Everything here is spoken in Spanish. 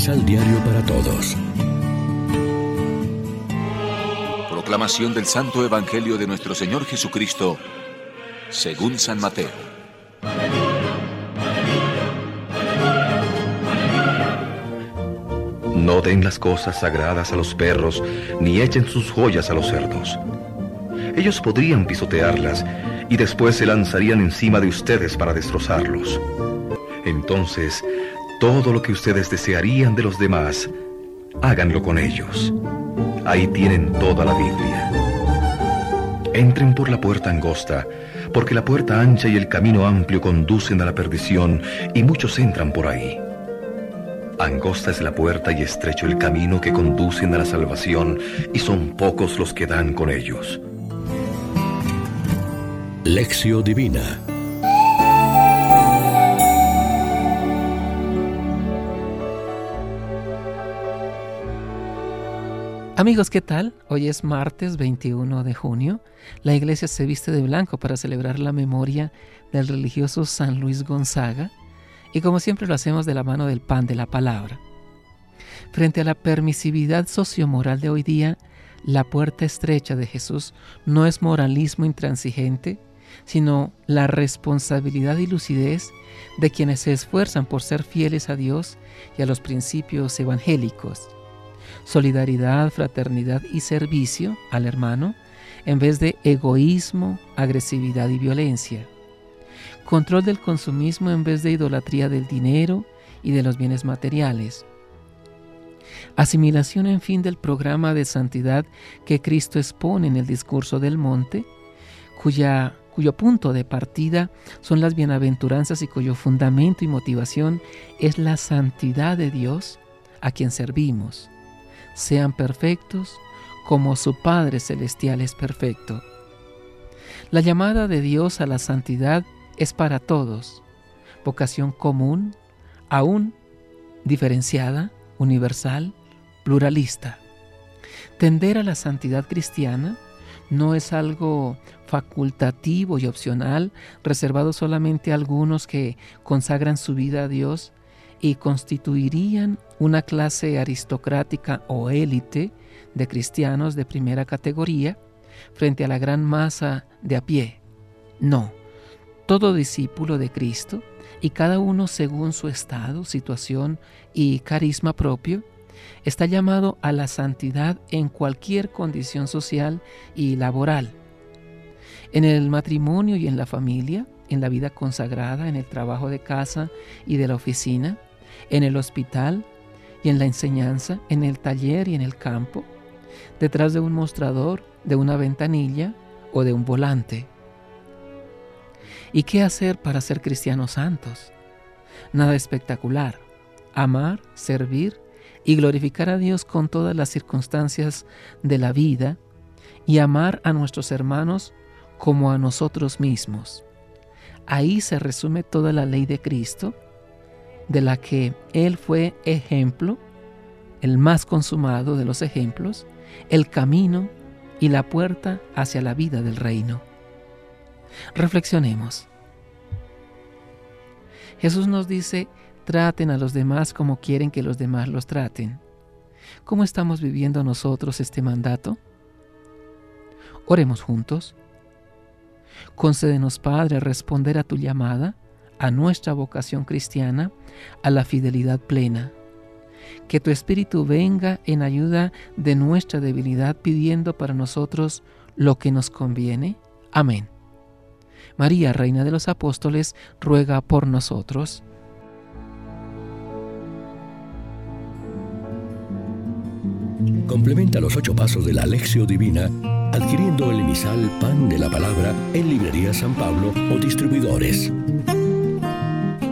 Misal Diario para Todos. Proclamación del Santo Evangelio de nuestro Señor Jesucristo, según San Mateo. No den las cosas sagradas a los perros, ni echen sus joyas a los cerdos. Ellos podrían pisotearlas y después se lanzarían encima de ustedes para destrozarlos. Entonces, todo lo que ustedes desearían de los demás, háganlo con ellos. Ahí tienen toda la Biblia. Entren por la puerta angosta, porque la puerta ancha y el camino amplio conducen a la perdición, y muchos entran por ahí. Angosta es la puerta y estrecho el camino que conducen a la salvación, y son pocos los que dan con ellos. Lección Divina Amigos, ¿qué tal? Hoy es martes 21 de junio. La iglesia se viste de blanco para celebrar la memoria del religioso San Luis Gonzaga y como siempre lo hacemos de la mano del pan de la palabra. Frente a la permisividad sociomoral de hoy día, la puerta estrecha de Jesús no es moralismo intransigente, sino la responsabilidad y lucidez de quienes se esfuerzan por ser fieles a Dios y a los principios evangélicos. Solidaridad, fraternidad y servicio al hermano en vez de egoísmo, agresividad y violencia. Control del consumismo en vez de idolatría del dinero y de los bienes materiales. Asimilación, en fin, del programa de santidad que Cristo expone en el discurso del monte, cuyo punto de partida son las bienaventuranzas y cuyo fundamento y motivación es la santidad de Dios a quien servimos. Sean perfectos como su Padre Celestial es perfecto. La llamada de Dios a la santidad es para todos, vocación común, aún diferenciada, universal, pluralista. Tender a la santidad cristiana no es algo facultativo y opcional, reservado solamente a algunos que consagran su vida a Dios y constituirían una clase aristocrática o élite de cristianos de primera categoría frente a la gran masa de a pie. No, todo discípulo de Cristo, y cada uno según su estado, situación y carisma propio, está llamado a la santidad en cualquier condición social y laboral en el matrimonio y en la familia, en la vida consagrada, en el trabajo de casa y de la oficina, en el hospital y en la enseñanza, en el taller y en el campo, detrás de un mostrador, de una ventanilla o de un volante. ¿Y qué hacer para ser cristianos santos? Nada espectacular. Amar, servir y glorificar a Dios con todas las circunstancias de la vida y amar a nuestros hermanos como a nosotros mismos. Ahí se resume toda la ley de Cristo, de la que Él fue ejemplo, el más consumado de los ejemplos, el camino y la puerta hacia la vida del reino. Reflexionemos. Jesús nos dice, traten a los demás como quieren que los demás los traten. ¿Cómo estamos viviendo nosotros este mandato? Oremos juntos. Concédenos, Padre, responder a tu llamada, a nuestra vocación cristiana, a la fidelidad plena. Que tu Espíritu venga en ayuda de nuestra debilidad pidiendo para nosotros lo que nos conviene. Amén. María, Reina de los Apóstoles, ruega por nosotros. Complementa los ocho pasos de la Alexio Divina adquiriendo el emisal Pan de la Palabra en Librería San Pablo o distribuidores.